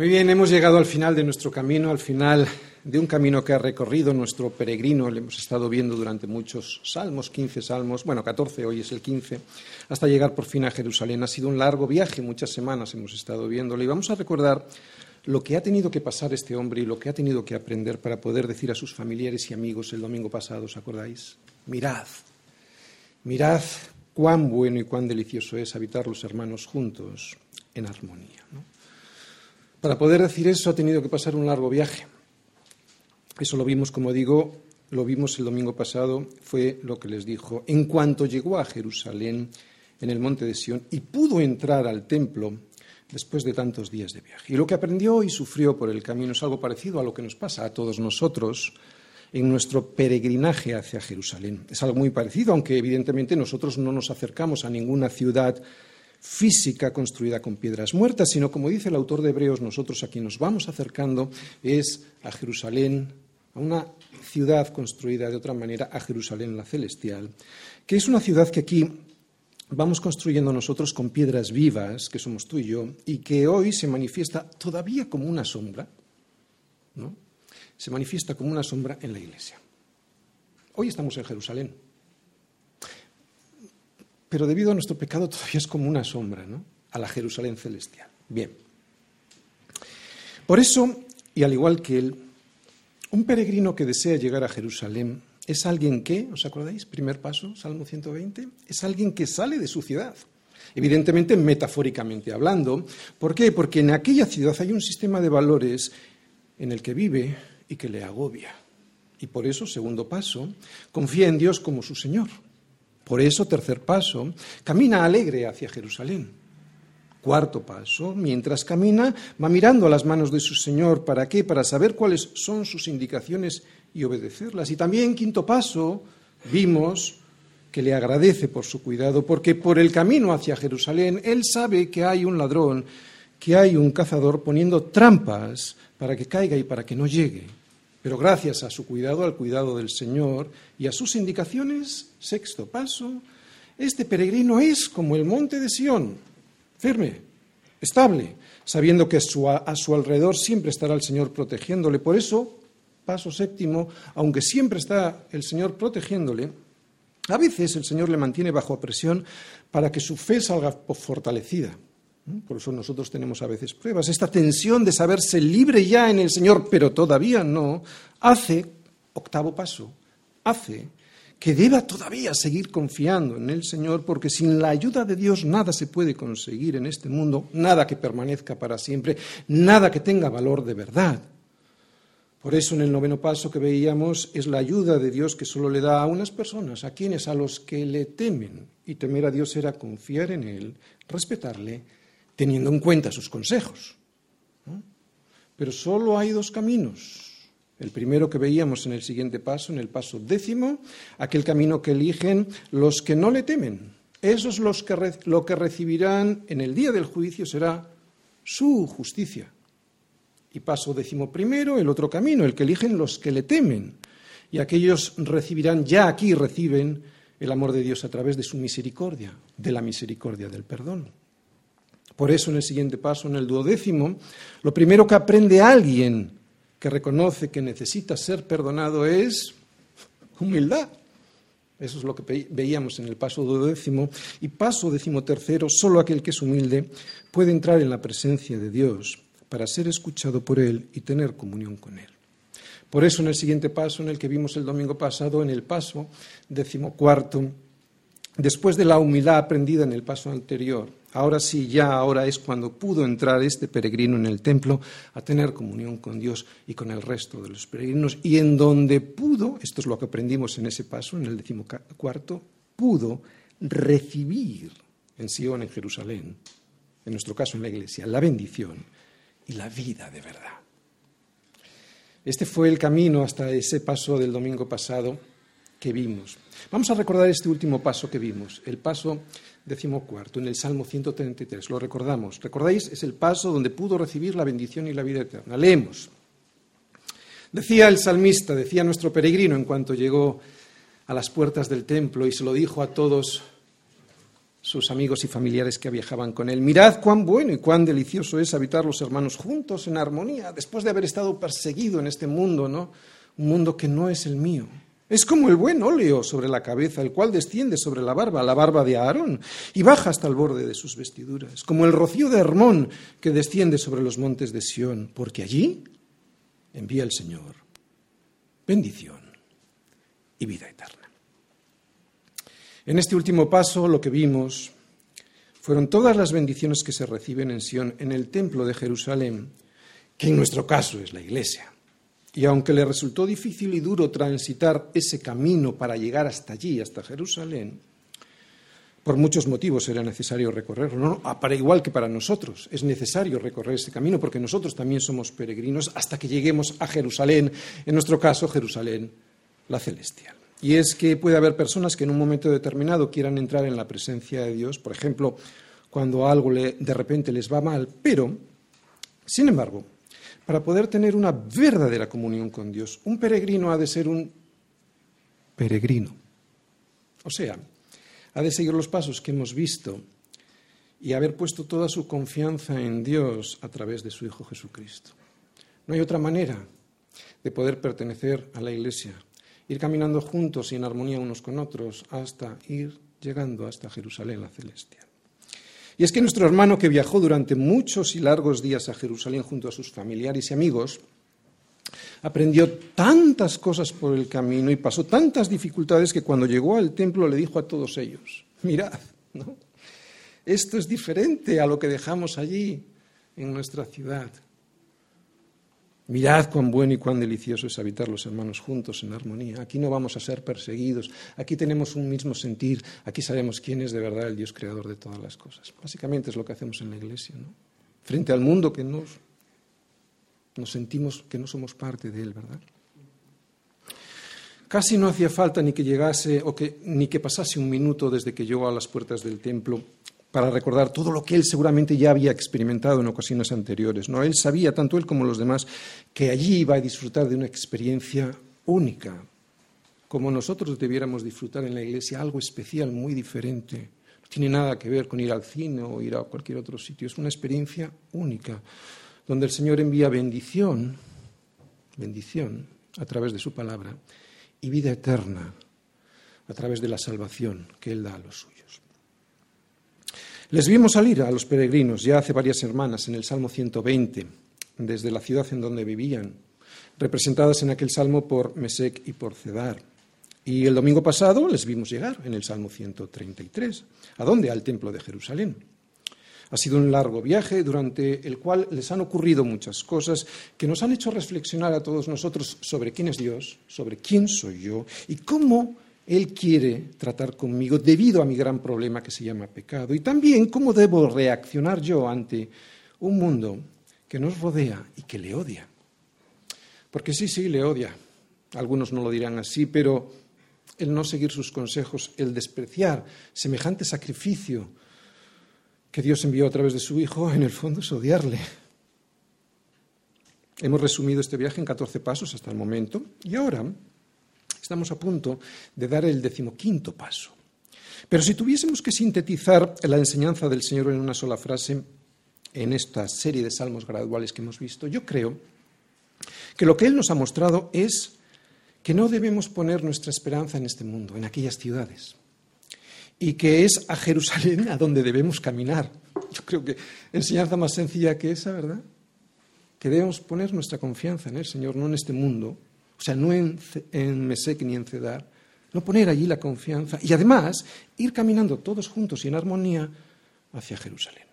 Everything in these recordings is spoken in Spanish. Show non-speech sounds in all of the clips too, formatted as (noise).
Muy bien, hemos llegado al final de nuestro camino, al final de un camino que ha recorrido nuestro peregrino. Le hemos estado viendo durante muchos salmos, 15 salmos, bueno, 14, hoy es el 15, hasta llegar por fin a Jerusalén. Ha sido un largo viaje, muchas semanas hemos estado viéndolo y vamos a recordar lo que ha tenido que pasar este hombre y lo que ha tenido que aprender para poder decir a sus familiares y amigos el domingo pasado, ¿os acordáis? Mirad, mirad cuán bueno y cuán delicioso es habitar los hermanos juntos en armonía. Para poder decir eso ha tenido que pasar un largo viaje. Eso lo vimos, como digo, lo vimos el domingo pasado, fue lo que les dijo. En cuanto llegó a Jerusalén, en el monte de Sión, y pudo entrar al templo después de tantos días de viaje. Y lo que aprendió y sufrió por el camino es algo parecido a lo que nos pasa a todos nosotros en nuestro peregrinaje hacia Jerusalén. Es algo muy parecido, aunque evidentemente nosotros no nos acercamos a ninguna ciudad física construida con piedras muertas, sino como dice el autor de Hebreos, nosotros aquí nos vamos acercando es a Jerusalén, a una ciudad construida de otra manera, a Jerusalén la celestial, que es una ciudad que aquí vamos construyendo nosotros con piedras vivas, que somos tú y yo, y que hoy se manifiesta todavía como una sombra, ¿no? Se manifiesta como una sombra en la iglesia. Hoy estamos en Jerusalén pero debido a nuestro pecado todavía es como una sombra, ¿no? A la Jerusalén celestial. Bien. Por eso, y al igual que él, un peregrino que desea llegar a Jerusalén es alguien que, ¿os acordáis? Primer paso, Salmo 120, es alguien que sale de su ciudad. Evidentemente, metafóricamente hablando. ¿Por qué? Porque en aquella ciudad hay un sistema de valores en el que vive y que le agobia. Y por eso, segundo paso, confía en Dios como su Señor. Por eso, tercer paso, camina alegre hacia Jerusalén. Cuarto paso, mientras camina, va mirando a las manos de su Señor. ¿Para qué? Para saber cuáles son sus indicaciones y obedecerlas. Y también, quinto paso, vimos que le agradece por su cuidado, porque por el camino hacia Jerusalén, él sabe que hay un ladrón, que hay un cazador poniendo trampas para que caiga y para que no llegue. Pero gracias a su cuidado, al cuidado del Señor y a sus indicaciones, sexto paso, este peregrino es como el monte de Sión, firme, estable, sabiendo que a su alrededor siempre estará el Señor protegiéndole. Por eso, paso séptimo, aunque siempre está el Señor protegiéndole, a veces el Señor le mantiene bajo presión para que su fe salga fortalecida. Por eso nosotros tenemos a veces pruebas. Esta tensión de saberse libre ya en el Señor, pero todavía no, hace, octavo paso, hace que deba todavía seguir confiando en el Señor, porque sin la ayuda de Dios nada se puede conseguir en este mundo, nada que permanezca para siempre, nada que tenga valor de verdad. Por eso en el noveno paso que veíamos es la ayuda de Dios que solo le da a unas personas, a quienes, a los que le temen. Y temer a Dios era confiar en Él, respetarle teniendo en cuenta sus consejos. Pero solo hay dos caminos. El primero que veíamos en el siguiente paso, en el paso décimo, aquel camino que eligen los que no le temen. Esos los que lo que recibirán en el día del juicio será su justicia. Y paso décimo primero, el otro camino, el que eligen los que le temen. Y aquellos recibirán, ya aquí reciben el amor de Dios a través de su misericordia, de la misericordia del perdón. Por eso en el siguiente paso, en el duodécimo, lo primero que aprende alguien que reconoce que necesita ser perdonado es humildad. Eso es lo que veíamos en el paso duodécimo. Y paso decimotercero, solo aquel que es humilde puede entrar en la presencia de Dios para ser escuchado por Él y tener comunión con Él. Por eso en el siguiente paso, en el que vimos el domingo pasado, en el paso decimocuarto, después de la humildad aprendida en el paso anterior, Ahora sí, ya ahora es cuando pudo entrar este peregrino en el templo a tener comunión con Dios y con el resto de los peregrinos. Y en donde pudo, esto es lo que aprendimos en ese paso, en el decimocuarto, pudo recibir en Sion, en Jerusalén, en nuestro caso en la iglesia, la bendición y la vida de verdad. Este fue el camino hasta ese paso del domingo pasado que vimos. Vamos a recordar este último paso que vimos, el paso decimocuarto, en el Salmo 133. Lo recordamos. ¿Recordáis? Es el paso donde pudo recibir la bendición y la vida eterna. Leemos. Decía el salmista, decía nuestro peregrino en cuanto llegó a las puertas del templo y se lo dijo a todos sus amigos y familiares que viajaban con él. Mirad cuán bueno y cuán delicioso es habitar los hermanos juntos en armonía, después de haber estado perseguido en este mundo, ¿no? Un mundo que no es el mío. Es como el buen óleo sobre la cabeza, el cual desciende sobre la barba, la barba de Aarón, y baja hasta el borde de sus vestiduras, como el rocío de Hermón que desciende sobre los montes de Sión, porque allí envía el Señor bendición y vida eterna. En este último paso lo que vimos fueron todas las bendiciones que se reciben en Sión, en el templo de Jerusalén, que en nuestro caso es la iglesia. Y aunque le resultó difícil y duro transitar ese camino para llegar hasta allí, hasta Jerusalén, por muchos motivos era necesario recorrerlo, ¿no? Ah, para igual que para nosotros es necesario recorrer ese camino porque nosotros también somos peregrinos hasta que lleguemos a Jerusalén, en nuestro caso Jerusalén la celestial. Y es que puede haber personas que en un momento determinado quieran entrar en la presencia de Dios, por ejemplo, cuando algo de repente les va mal, pero, sin embargo, para poder tener una verdadera comunión con Dios, un peregrino ha de ser un peregrino. O sea, ha de seguir los pasos que hemos visto y haber puesto toda su confianza en Dios a través de su Hijo Jesucristo. No hay otra manera de poder pertenecer a la Iglesia ir caminando juntos y en armonía unos con otros hasta ir llegando hasta Jerusalén la celestial. Y es que nuestro hermano que viajó durante muchos y largos días a Jerusalén junto a sus familiares y amigos, aprendió tantas cosas por el camino y pasó tantas dificultades que cuando llegó al templo le dijo a todos ellos, mirad, esto es diferente a lo que dejamos allí en nuestra ciudad. Mirad cuán bueno y cuán delicioso es habitar los hermanos juntos en armonía. Aquí no vamos a ser perseguidos, aquí tenemos un mismo sentir, aquí sabemos quién es de verdad el Dios creador de todas las cosas. Básicamente es lo que hacemos en la iglesia, ¿no? Frente al mundo que nos, nos sentimos que no somos parte de él, ¿verdad? Casi no hacía falta ni que llegase o que, ni que pasase un minuto desde que llegó a las puertas del templo para recordar todo lo que él seguramente ya había experimentado en ocasiones anteriores. ¿no? Él sabía, tanto él como los demás, que allí iba a disfrutar de una experiencia única, como nosotros debiéramos disfrutar en la iglesia, algo especial, muy diferente. No tiene nada que ver con ir al cine o ir a cualquier otro sitio, es una experiencia única, donde el Señor envía bendición, bendición a través de su palabra y vida eterna a través de la salvación que Él da a los suyos. Les vimos salir a los peregrinos ya hace varias semanas en el Salmo 120, desde la ciudad en donde vivían, representadas en aquel salmo por Mesec y por Cedar. Y el domingo pasado les vimos llegar en el Salmo 133. ¿A dónde? Al Templo de Jerusalén. Ha sido un largo viaje durante el cual les han ocurrido muchas cosas que nos han hecho reflexionar a todos nosotros sobre quién es Dios, sobre quién soy yo y cómo él quiere tratar conmigo debido a mi gran problema que se llama pecado. Y también cómo debo reaccionar yo ante un mundo que nos rodea y que le odia. Porque sí, sí, le odia. Algunos no lo dirán así, pero el no seguir sus consejos, el despreciar semejante sacrificio que Dios envió a través de su Hijo, en el fondo es odiarle. Hemos resumido este viaje en 14 pasos hasta el momento y ahora Estamos a punto de dar el decimoquinto paso. Pero si tuviésemos que sintetizar la enseñanza del Señor en una sola frase, en esta serie de salmos graduales que hemos visto, yo creo que lo que Él nos ha mostrado es que no debemos poner nuestra esperanza en este mundo, en aquellas ciudades, y que es a Jerusalén a donde debemos caminar. Yo creo que enseñanza más sencilla que esa, ¿verdad? Que debemos poner nuestra confianza en el Señor, no en este mundo, o sea, no en, Mesec ni en Cedar, no poner allí la confianza y además ir caminando todos juntos y en armonía hacia Jerusalén.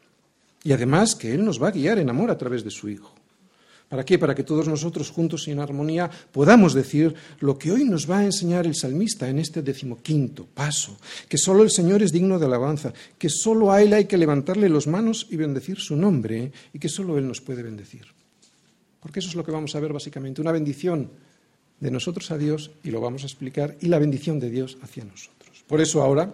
Y además que Él nos va a guiar en amor a través de su Hijo. ¿Para qué? Para que todos nosotros juntos y en armonía podamos decir lo que hoy nos va a enseñar el salmista en este decimoquinto paso, que solo el Señor es digno de alabanza, que solo a Él hay que levantarle las manos y bendecir su nombre y que solo Él nos puede bendecir. Porque eso es lo que vamos a ver básicamente, una bendición de nosotros a Dios, y lo vamos a explicar, y la bendición de Dios hacia nosotros. Por eso ahora,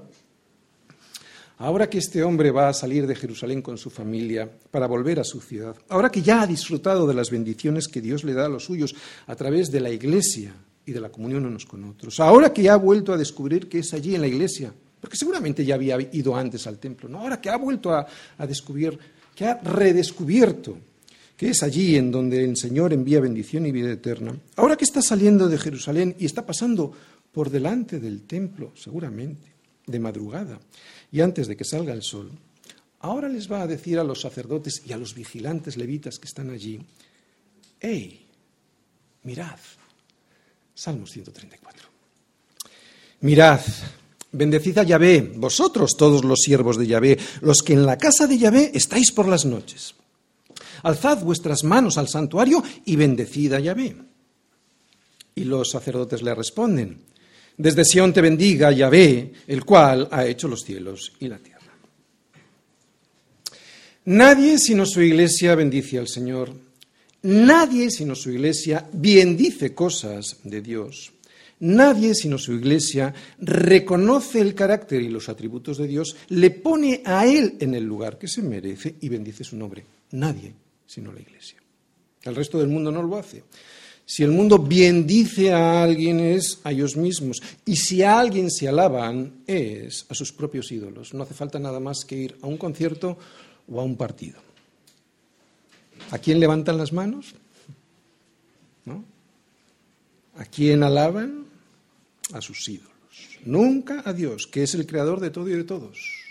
ahora que este hombre va a salir de Jerusalén con su familia para volver a su ciudad, ahora que ya ha disfrutado de las bendiciones que Dios le da a los suyos a través de la iglesia y de la comunión unos con otros, ahora que ya ha vuelto a descubrir que es allí en la iglesia porque seguramente ya había ido antes al templo, ¿no? ahora que ha vuelto a, a descubrir, que ha redescubierto que es allí en donde el Señor envía bendición y vida eterna, ahora que está saliendo de Jerusalén y está pasando por delante del templo, seguramente, de madrugada, y antes de que salga el sol, ahora les va a decir a los sacerdotes y a los vigilantes levitas que están allí, ¡Ey! Mirad. Salmos 134. Mirad, bendecid a Yahvé, vosotros todos los siervos de Yahvé, los que en la casa de Yahvé estáis por las noches. Alzad vuestras manos al santuario y bendecid a Yahvé. Y los sacerdotes le responden, desde Sión te bendiga Yahvé, el cual ha hecho los cielos y la tierra. Nadie sino su iglesia bendice al Señor. Nadie sino su iglesia bendice cosas de Dios. Nadie sino su iglesia reconoce el carácter y los atributos de Dios, le pone a Él en el lugar que se merece y bendice su nombre. Nadie sino la Iglesia. El resto del mundo no lo hace. Si el mundo bendice a alguien es a ellos mismos. Y si a alguien se alaban es a sus propios ídolos. No hace falta nada más que ir a un concierto o a un partido. ¿A quién levantan las manos? ¿No? ¿A quién alaban? A sus ídolos. Nunca a Dios, que es el creador de todo y de todos.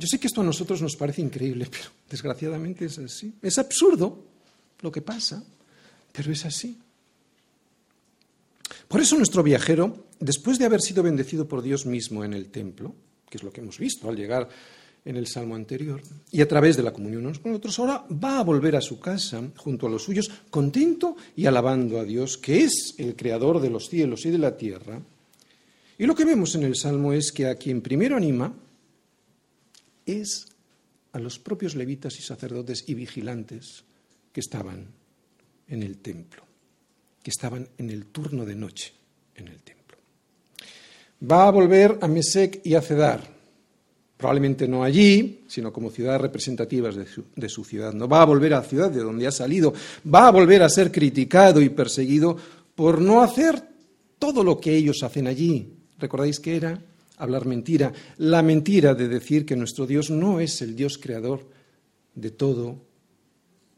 Yo sé que esto a nosotros nos parece increíble, pero desgraciadamente es así. Es absurdo lo que pasa, pero es así. Por eso nuestro viajero, después de haber sido bendecido por Dios mismo en el templo, que es lo que hemos visto al llegar en el salmo anterior, y a través de la comunión unos con otros, ahora va a volver a su casa junto a los suyos, contento y alabando a Dios, que es el creador de los cielos y de la tierra. Y lo que vemos en el salmo es que a quien primero anima, es a los propios levitas y sacerdotes y vigilantes que estaban en el templo, que estaban en el turno de noche en el templo. Va a volver a Mesec y a Cedar, probablemente no allí, sino como ciudades representativas de su, de su, ciudad. No va a volver a la ciudad de donde ha salido, va a volver a ser criticado y perseguido por no hacer todo lo que ellos hacen allí. ¿Recordáis que era? Hablar mentira, la mentira de decir que nuestro Dios no es el Dios creador de todo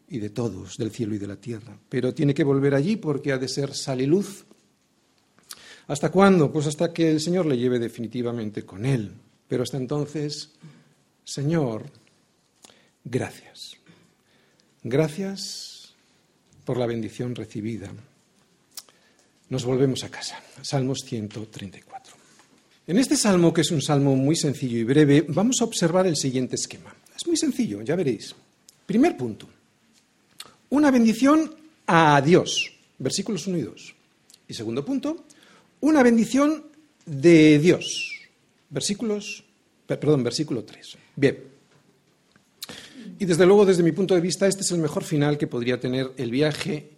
y de todos, del cielo y de la tierra, pero tiene que volver allí porque ha de ser sal y luz. ¿Hasta cuándo? Pues hasta que el Señor le lleve definitivamente con él. Pero hasta entonces, Señor, gracias. Gracias por la bendición recibida. Nos volvemos a casa. Salmos 134. En este salmo, que es un salmo muy sencillo y breve, vamos a observar el siguiente esquema. Es muy sencillo, ya veréis. Primer punto. Una bendición a Dios, versículos 1 y 2. Y segundo punto, una bendición de Dios, versículos, perdón, versículo 3. Bien. Y desde luego, desde mi punto de vista, este es el mejor final que podría tener el viaje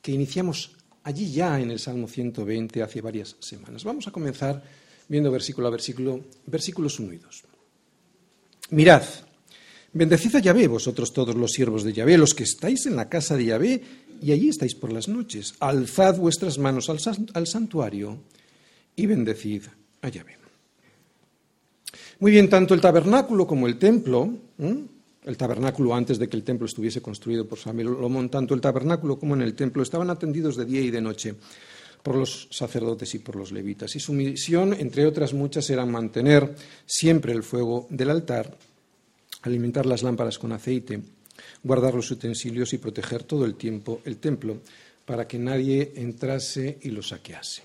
que iniciamos allí ya en el Salmo 120 hace varias semanas. Vamos a comenzar viendo versículo a versículo, versículos 1 y 2. Mirad, bendecid a Yahvé, vosotros todos los siervos de Yahvé, los que estáis en la casa de Yahvé, y allí estáis por las noches. Alzad vuestras manos al, santuario y bendecid a Yahvé. Muy bien, tanto el tabernáculo como el templo, el tabernáculo antes de que el templo estuviese construido por Salomón, tanto el tabernáculo como en el templo estaban atendidos de día y de noche por los sacerdotes y por los levitas. Y su misión, entre otras muchas, era mantener siempre el fuego del altar, alimentar las lámparas con aceite, guardar los utensilios y proteger todo el tiempo el templo para que nadie entrase y lo saquease.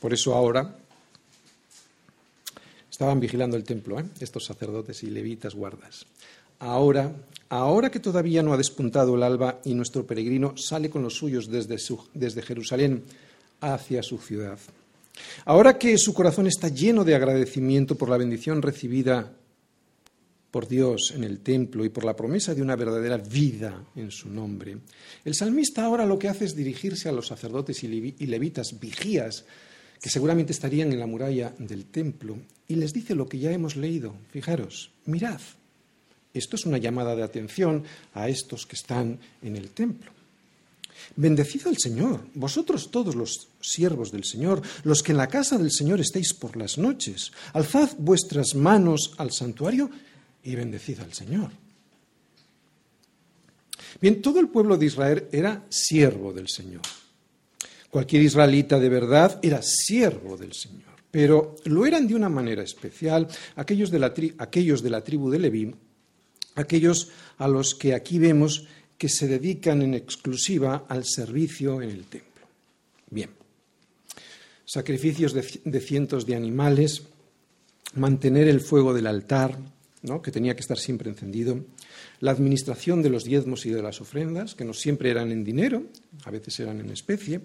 Por eso ahora estaban vigilando el templo, ¿eh? estos sacerdotes y levitas guardas. Ahora, ahora que todavía no ha despuntado el alba y nuestro peregrino sale con los suyos desde, desde Jerusalén hacia su ciudad. Ahora que su corazón está lleno de agradecimiento por la bendición recibida por Dios en el templo y por la promesa de una verdadera vida en su nombre, el salmista ahora lo que hace es dirigirse a los sacerdotes y levitas, vigías, que seguramente estarían en la muralla del templo, y les dice lo que ya hemos leído. Fijaros, mirad, esto es una llamada de atención a estos que están en el templo. Bendecid al Señor, vosotros todos los siervos del Señor, los que en la casa del Señor estéis por las noches. Alzad vuestras manos al santuario y bendecid al Señor. Bien, todo el pueblo de Israel era siervo del Señor. Cualquier israelita de verdad era siervo del Señor, pero lo eran de una manera especial aquellos de la, aquellos de la tribu de Leví, aquellos a los que aquí vemos que se dedican en exclusiva al servicio en el templo. Bien, sacrificios de, cientos de animales, mantener el fuego del altar, ¿no? que tenía que estar siempre encendido, la administración de los diezmos y de las ofrendas, que no siempre eran en dinero, a veces eran en especie,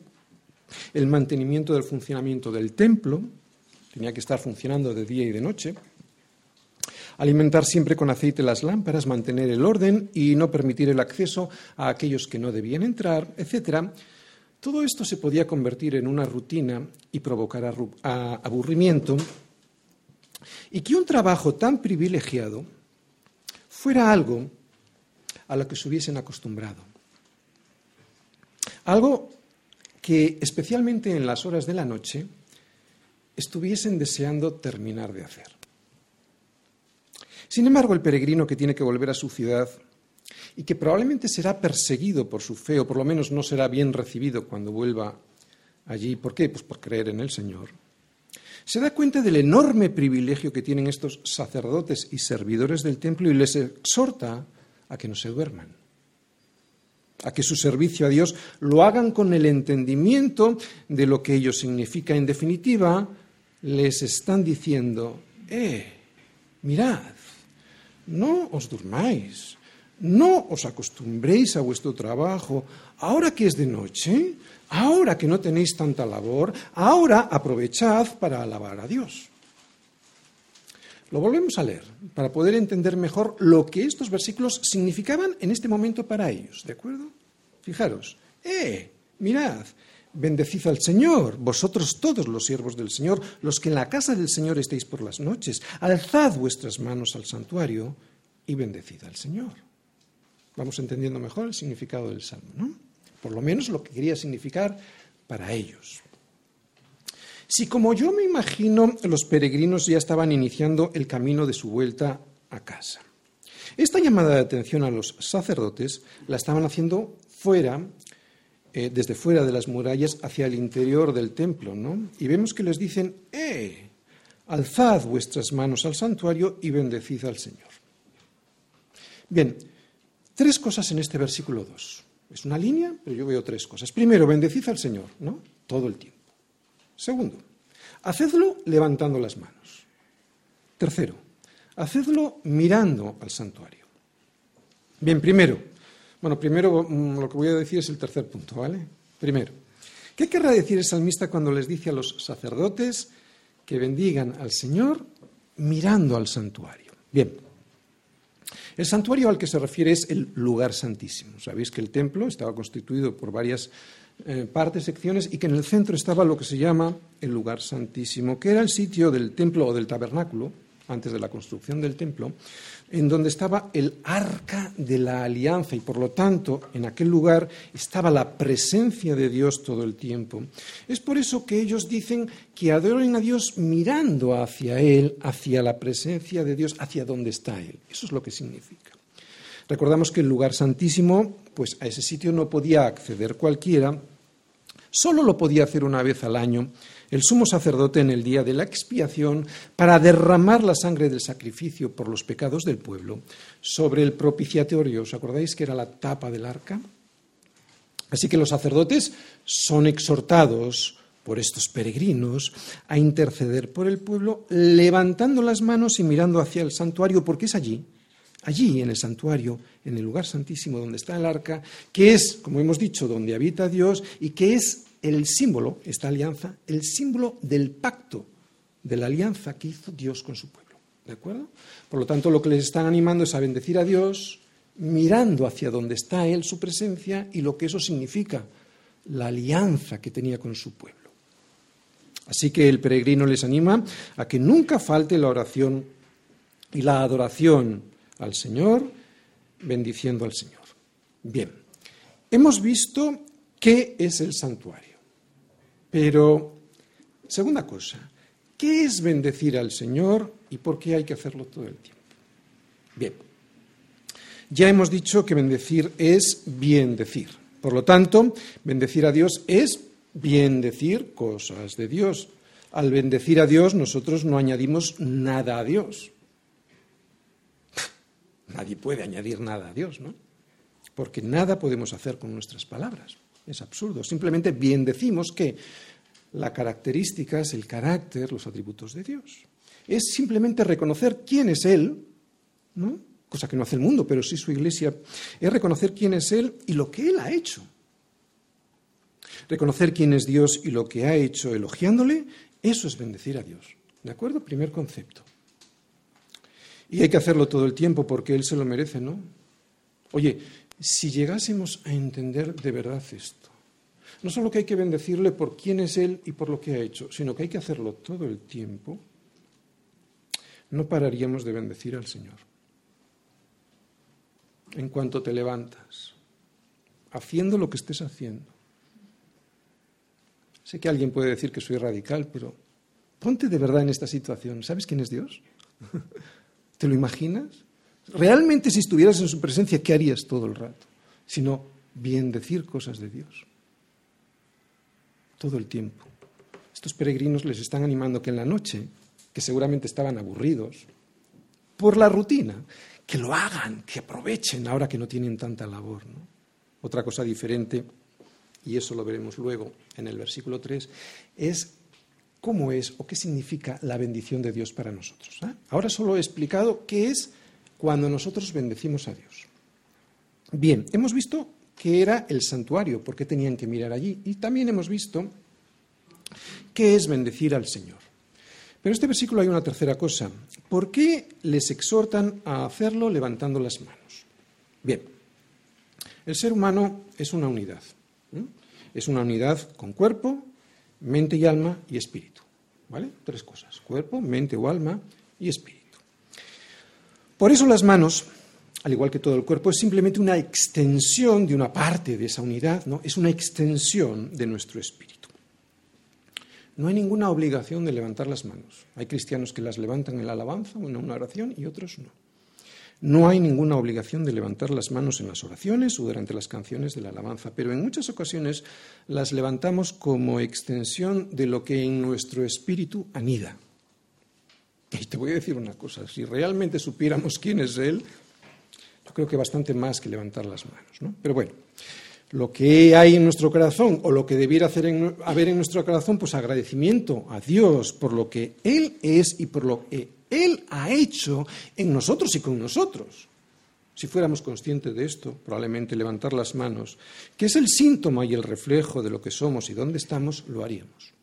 el mantenimiento del funcionamiento del templo, tenía que estar funcionando de día y de noche, alimentar siempre con aceite las lámparas, mantener el orden y no permitir el acceso a aquellos que no debían entrar, etc. Todo esto se podía convertir en una rutina y provocar aburrimiento y que un trabajo tan privilegiado fuera algo a lo que se hubiesen acostumbrado. Algo que, especialmente en las horas de la noche, estuviesen deseando terminar de hacer. Sin embargo, el peregrino que tiene que volver a su ciudad y que probablemente será perseguido por su fe o por lo menos no será bien recibido cuando vuelva allí. ¿Por qué? Pues por creer en el Señor. Se da cuenta del enorme privilegio que tienen estos sacerdotes y servidores del templo y les exhorta a que no se duerman, a que su servicio a Dios lo hagan con el entendimiento de lo que ello significa. En definitiva, les están diciendo, eh, mirad, no os durmáis, no os acostumbréis a vuestro trabajo, ahora que es de noche, ahora que no tenéis tanta labor, ahora aprovechad para alabar a Dios. Lo volvemos a leer para poder entender mejor lo que estos versículos significaban en este momento para ellos, ¿de acuerdo? Fijaros, ¡eh! Mirad, Bendecid al Señor, vosotros todos los siervos del Señor, los que en la casa del Señor estéis por las noches. Alzad vuestras manos al santuario y bendecid al Señor. Vamos entendiendo mejor el significado del salmo, ¿no? Por lo menos lo que quería significar para ellos. Si como yo me imagino, los peregrinos ya estaban iniciando el camino de su vuelta a casa. Esta llamada de atención a los sacerdotes la estaban haciendo fuera eh, desde fuera de las murallas hacia el interior del templo, ¿no? Y vemos que les dicen, ¡eh! Alzad vuestras manos al santuario y bendecid al Señor. Bien, tres cosas en este versículo 2. Es una línea, pero yo veo tres cosas. Primero, bendecid al Señor, ¿no? Todo el tiempo. Segundo, hacedlo levantando las manos. Tercero, hacedlo mirando al santuario. Bien, primero, bueno, primero mm, lo que voy a decir es el tercer punto, ¿vale? Primero, ¿qué querrá decir el salmista cuando les dice a los sacerdotes que bendigan al Señor mirando al santuario? Bien, el santuario al que se refiere es el lugar santísimo. Sabéis que el templo estaba constituido por varias eh, partes, secciones, y que en el centro estaba lo que se llama el lugar santísimo, que era el sitio del templo o del tabernáculo, antes de la construcción del templo, en donde estaba el arca de la alianza y por lo tanto en aquel lugar estaba la presencia de Dios todo el tiempo. Es por eso que ellos dicen que adoren a Dios mirando hacia Él, hacia la presencia de Dios, hacia donde está Él. Eso es lo que significa. Recordamos que el lugar santísimo, pues a ese sitio no podía acceder cualquiera, solo lo podía hacer una vez al año el sumo sacerdote en el día de la expiación para derramar la sangre del sacrificio por los pecados del pueblo sobre el propiciatorio. ¿Os acordáis que era la tapa del arca? Así que los sacerdotes son exhortados por estos peregrinos a interceder por el pueblo, levantando las manos y mirando hacia el santuario, porque es allí, allí en el santuario, en el lugar santísimo donde está el arca, que es, como hemos dicho, donde habita Dios y que es el símbolo, esta alianza, el símbolo del pacto, de la alianza que hizo Dios con su pueblo. ¿De acuerdo? Por lo tanto, lo que les están animando es a bendecir a Dios, mirando hacia donde está Él, su presencia, y lo que eso significa, la alianza que tenía con su pueblo. Así que el peregrino les anima a que nunca falte la oración y la adoración al Señor, bendiciendo al Señor. Bien, hemos visto ¿qué es el santuario? Pero, segunda cosa, ¿qué es bendecir al Señor y por qué hay que hacerlo todo el tiempo? Bien, ya hemos dicho que bendecir es bien decir. Por lo tanto, bendecir a Dios es bien decir cosas de Dios. Al bendecir a Dios, nosotros no añadimos nada a Dios. Nadie puede añadir nada a Dios, ¿no? Porque nada podemos hacer con nuestras palabras. Es absurdo. Simplemente bien decimos que la característica es el carácter, los atributos de Dios. Es simplemente reconocer quién es Él, ¿no? cosa que no hace el mundo, pero sí su iglesia, es reconocer quién es Él y lo que Él ha hecho. Reconocer quién es Dios y lo que ha hecho elogiándole, eso es bendecir a Dios. ¿De acuerdo? Primer concepto. Y hay que hacerlo todo el tiempo porque Él se lo merece, ¿no? Oye, si llegásemos a entender de verdad esto, no solo que hay que bendecirle por quién es Él y por lo que ha hecho, sino que hay que hacerlo todo el tiempo, no pararíamos de bendecir al Señor en cuanto te levantas, haciendo lo que estés haciendo. Sé que alguien puede decir que soy radical, pero ponte de verdad en esta situación. ¿Sabes quién es Dios? (laughs) ¿Te lo imaginas? Realmente si estuvieras en su presencia, ¿qué harías todo el rato? Sino bien decir cosas de Dios. Todo el tiempo. Estos peregrinos les están animando que en la noche, que seguramente estaban aburridos, por la rutina, que lo hagan, que aprovechen ahora que no tienen tanta labor. Otra cosa diferente, y eso lo veremos luego en el versículo 3, es cómo es o qué significa la bendición de Dios para nosotros. ¿eh? Ahora solo he explicado qué es cuando nosotros bendecimos a Dios. Bien, hemos visto qué era el santuario, por qué tenían que mirar allí, y también hemos visto qué es bendecir al Señor. Pero en este versículo hay una tercera cosa. ¿Por qué les exhortan a hacerlo levantando las manos? Bien, el ser humano es una unidad. Es una unidad con cuerpo, mente y alma y espíritu. ¿Vale? Tres cosas. Cuerpo, mente o alma y espíritu. Por eso las manos, al igual que todo el cuerpo, es simplemente una extensión de una parte de esa unidad, ¿no? Es una extensión de nuestro espíritu. No hay ninguna obligación de levantar las manos. Hay cristianos que las levantan en la alabanza o en una oración y otros no. No hay ninguna obligación de levantar las manos en las oraciones o durante las canciones de la alabanza, pero en muchas ocasiones las levantamos como extensión de lo que en nuestro espíritu anida. Y te voy a decir una cosa, si realmente supiéramos quién es Él, yo creo que bastante más que levantar las manos. ¿no? Pero bueno, lo que hay en nuestro corazón o lo que debiera hacer haber en nuestro corazón, pues agradecimiento a Dios por lo que Él es y por lo que Él ha hecho en nosotros y con nosotros. Si fuéramos conscientes de esto, probablemente levantar las manos, que es el síntoma y el reflejo de lo que somos y dónde estamos, lo haríamos.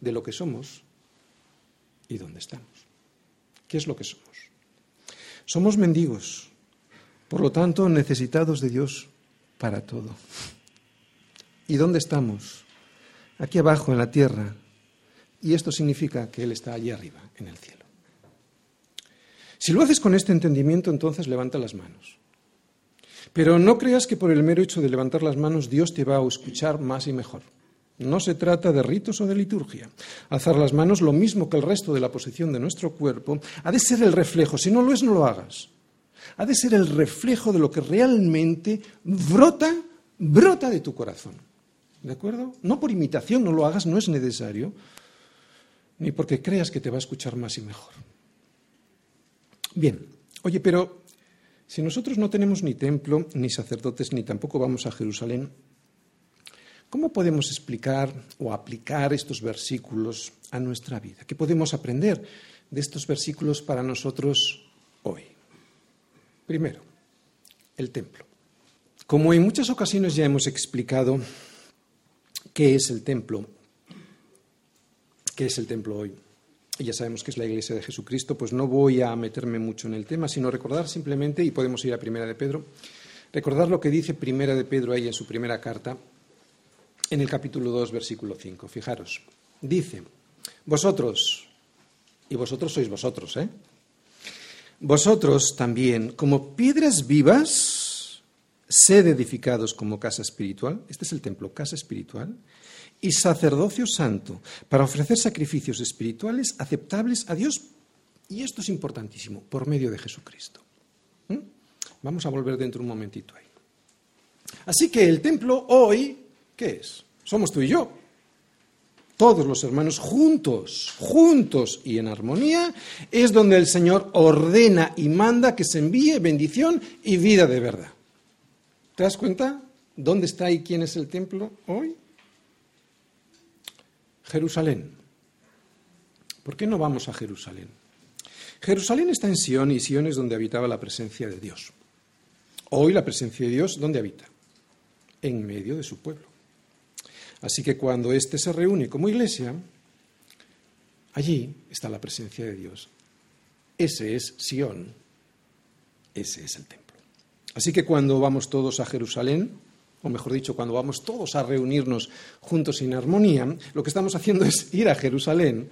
De lo que somos y dónde estamos. ¿Qué es lo que somos? Somos mendigos, por lo tanto, necesitados de Dios para todo. ¿Y dónde estamos? Aquí abajo, en la tierra. Y esto significa que Él está allí arriba, en el cielo. Si lo haces con este entendimiento, entonces levanta las manos. Pero no creas que por el mero hecho de levantar las manos Dios te va a escuchar más y mejor. No se trata de ritos o de liturgia. Alzar las manos, lo mismo que el resto de la posición de nuestro cuerpo, ha de ser el reflejo. Si no lo es, no lo hagas ha de ser el reflejo de lo que realmente brota, brota de tu corazón. ¿De acuerdo? No por imitación, no lo hagas, no es necesario, ni porque creas que te va a escuchar más y mejor. Bien, oye, pero si nosotros no tenemos ni templo, ni sacerdotes, ni tampoco vamos a Jerusalén, ¿cómo podemos explicar o aplicar estos versículos a nuestra vida? ¿Qué podemos aprender de estos versículos para nosotros hoy? Primero, el templo. Como en muchas ocasiones ya hemos explicado qué es el templo, qué es el templo hoy, y ya sabemos que es la iglesia de Jesucristo, pues no voy a meterme mucho en el tema, sino recordar simplemente, y podemos ir a Primera de Pedro, recordar lo que dice Primera de Pedro ahí en su primera carta, en el capítulo 2, versículo 5. Fijaros, dice, vosotros, y vosotros sois vosotros, ¿eh? Vosotros también, como piedras vivas, sed edificados como casa espiritual, este es el templo, casa espiritual, y sacerdocio santo, para ofrecer sacrificios espirituales aceptables a Dios, y esto es importantísimo, por medio de Jesucristo. ¿Mm? Vamos a volver dentro un momentito ahí. Así que el templo hoy, ¿qué es? Somos tú y yo. Todos los hermanos juntos, juntos y en armonía, es donde el Señor ordena y manda que se envíe bendición y vida de verdad. ¿Te das cuenta? ¿Dónde está y quién es el templo hoy? Jerusalén. ¿Por qué no vamos a Jerusalén? Jerusalén está en Sion y Sion es donde habitaba la presencia de Dios. Hoy la presencia de Dios, ¿dónde habita? En medio de su pueblo. Así que cuando éste se reúne como iglesia, allí está la presencia de Dios. Ese es Sion, ese es el templo. Así que cuando vamos todos a Jerusalén, o mejor dicho, cuando vamos todos a reunirnos juntos en armonía, lo que estamos haciendo es ir a Jerusalén,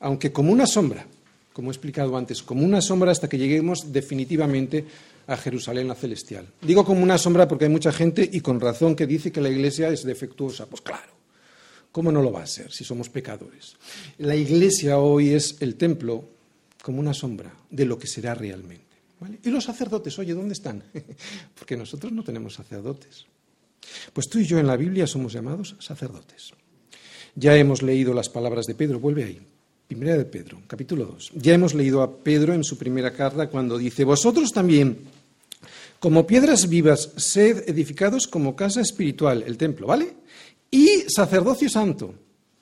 aunque como una sombra, como he explicado antes, como una sombra hasta que lleguemos definitivamente a Jerusalén la celestial. Digo como una sombra porque hay mucha gente, y con razón, que dice que la iglesia es defectuosa. Pues claro, ¿cómo no lo va a ser si somos pecadores? La iglesia hoy es el templo como una sombra de lo que será realmente. ¿Y los sacerdotes? Oye, ¿dónde están? (laughs) Porque nosotros no tenemos sacerdotes. Pues tú y yo en la Biblia somos llamados sacerdotes. Ya hemos leído las palabras de Pedro, vuelve ahí. Primera de Pedro, capítulo 2. Ya hemos leído a Pedro en su primera carta cuando dice, vosotros también, como piedras vivas, sed edificados como casa espiritual, el templo, ¿vale? Y sacerdocio santo.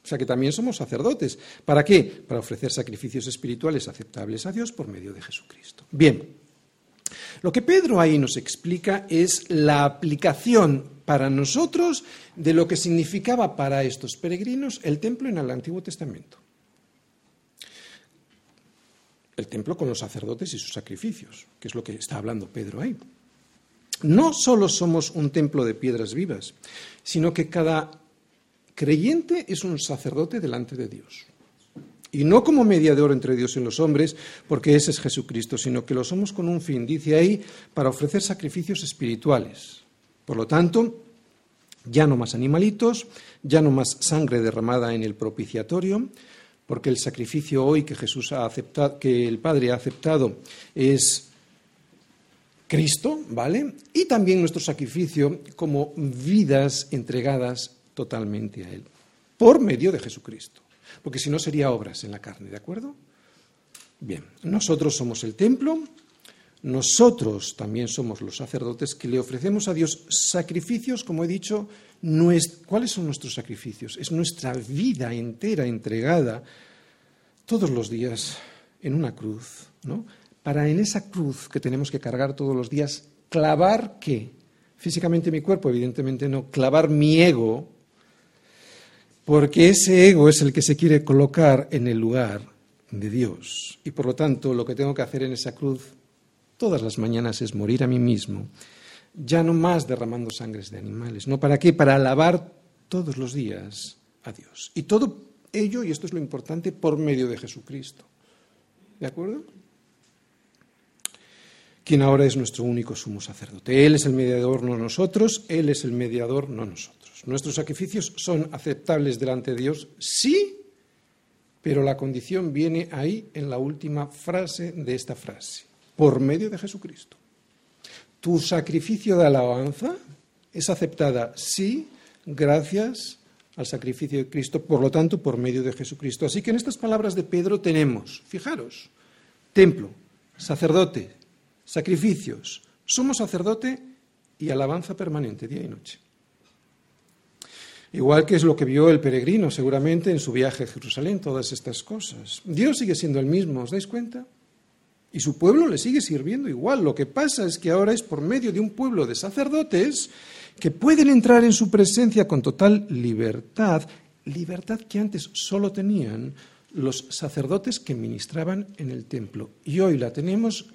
O sea que también somos sacerdotes. ¿Para qué? Para ofrecer sacrificios espirituales aceptables a Dios por medio de Jesucristo. Bien, lo que Pedro ahí nos explica es la aplicación para nosotros de lo que significaba para estos peregrinos el templo en el Antiguo Testamento. El templo con los sacerdotes y sus sacrificios, que es lo que está hablando Pedro ahí. No solo somos un templo de piedras vivas, sino que cada creyente es un sacerdote delante de Dios. Y no como mediador entre Dios y los hombres, porque ese es Jesucristo, sino que lo somos con un fin, dice ahí, para ofrecer sacrificios espirituales. Por lo tanto, ya no más animalitos, ya no más sangre derramada en el propiciatorio, porque el sacrificio hoy que Jesús ha aceptado, que el Padre ha aceptado, es Cristo, ¿vale? Y también nuestro sacrificio como vidas entregadas totalmente a Él, por medio de Jesucristo porque si no sería obras en la carne, ¿de acuerdo? Bien, nosotros somos el templo, nosotros también somos los sacerdotes que le ofrecemos a Dios sacrificios, como he dicho, ¿cuáles son nuestros sacrificios? Es nuestra vida entera entregada todos los días en una cruz, ¿no? Para en esa cruz que tenemos que cargar todos los días, clavar qué? Físicamente mi cuerpo, evidentemente no, clavar mi ego, porque ese ego es el que se quiere colocar en el lugar de Dios. Y por lo tanto, lo que tengo que hacer en esa cruz todas las mañanas es morir a mí mismo, ya no más derramando sangres de animales. ¿No para qué? Para alabar todos los días a Dios. Y todo ello, y esto es lo importante, por medio de Jesucristo. ¿De acuerdo? Quien ahora es nuestro único sumo sacerdote. Él es el mediador, no nosotros. Él es el mediador, no nosotros. ¿Nuestros sacrificios son aceptables delante de Dios? Sí, pero la condición viene ahí en la última frase de esta frase, por medio de Jesucristo. ¿Tu sacrificio de alabanza es aceptada? Sí, gracias al sacrificio de Cristo, por lo tanto, por medio de Jesucristo. Así que en estas palabras de Pedro tenemos, fijaros, templo, sacerdote, sacrificios, somos sacerdote y alabanza permanente, día y noche. Igual que es lo que vio el peregrino seguramente en su viaje a Jerusalén, todas estas cosas. Dios sigue siendo el mismo, ¿os dais cuenta? Y su pueblo le sigue sirviendo igual. Lo que pasa es que ahora es por medio de un pueblo de sacerdotes que pueden entrar en su presencia con total libertad, libertad que antes solo tenían los sacerdotes que ministraban en el templo. Y hoy la tenemos